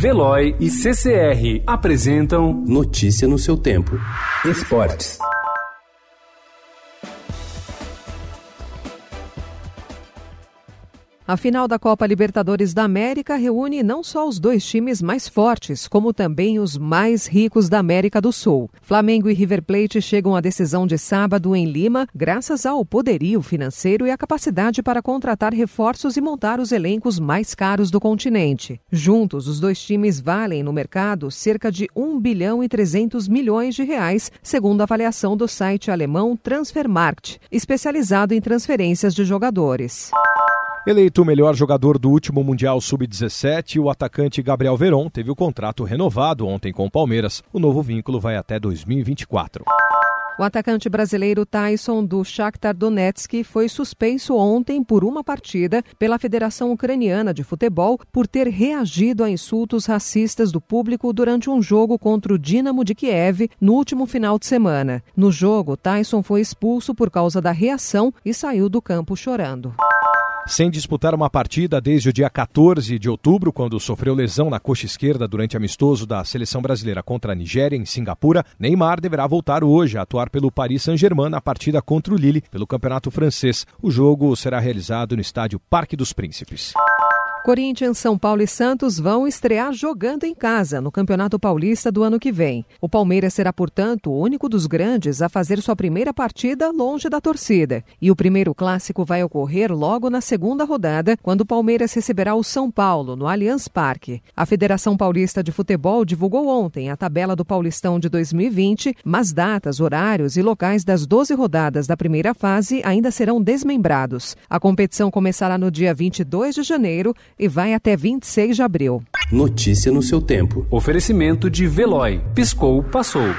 Veloy e CCR apresentam Notícia no seu tempo. Esportes. A final da Copa Libertadores da América reúne não só os dois times mais fortes, como também os mais ricos da América do Sul. Flamengo e River Plate chegam à decisão de sábado em Lima, graças ao poderio financeiro e à capacidade para contratar reforços e montar os elencos mais caros do continente. Juntos, os dois times valem no mercado cerca de 1 bilhão e 300 milhões de reais, segundo a avaliação do site alemão Transfermarkt, especializado em transferências de jogadores. Eleito o melhor jogador do último Mundial Sub-17, o atacante Gabriel Veron teve o contrato renovado ontem com o Palmeiras. O novo vínculo vai até 2024. O atacante brasileiro Tyson do Shakhtar Donetsk foi suspenso ontem por uma partida pela Federação Ucraniana de Futebol por ter reagido a insultos racistas do público durante um jogo contra o Dinamo de Kiev no último final de semana. No jogo, Tyson foi expulso por causa da reação e saiu do campo chorando. Sem disputar uma partida desde o dia 14 de outubro, quando sofreu lesão na coxa esquerda durante amistoso da seleção brasileira contra a Nigéria em Singapura, Neymar deverá voltar hoje a atuar pelo Paris Saint-Germain na partida contra o Lille pelo Campeonato Francês. O jogo será realizado no estádio Parque dos Príncipes. Corinthians, São Paulo e Santos vão estrear jogando em casa no Campeonato Paulista do ano que vem. O Palmeiras será, portanto, o único dos grandes a fazer sua primeira partida longe da torcida. E o primeiro clássico vai ocorrer logo na segunda rodada, quando o Palmeiras receberá o São Paulo no Allianz Parque. A Federação Paulista de Futebol divulgou ontem a tabela do Paulistão de 2020, mas datas, horários e locais das 12 rodadas da primeira fase ainda serão desmembrados. A competição começará no dia 22 de janeiro e vai até 26 de abril. Notícia no seu tempo. Oferecimento de Veloy. Piscou, passou.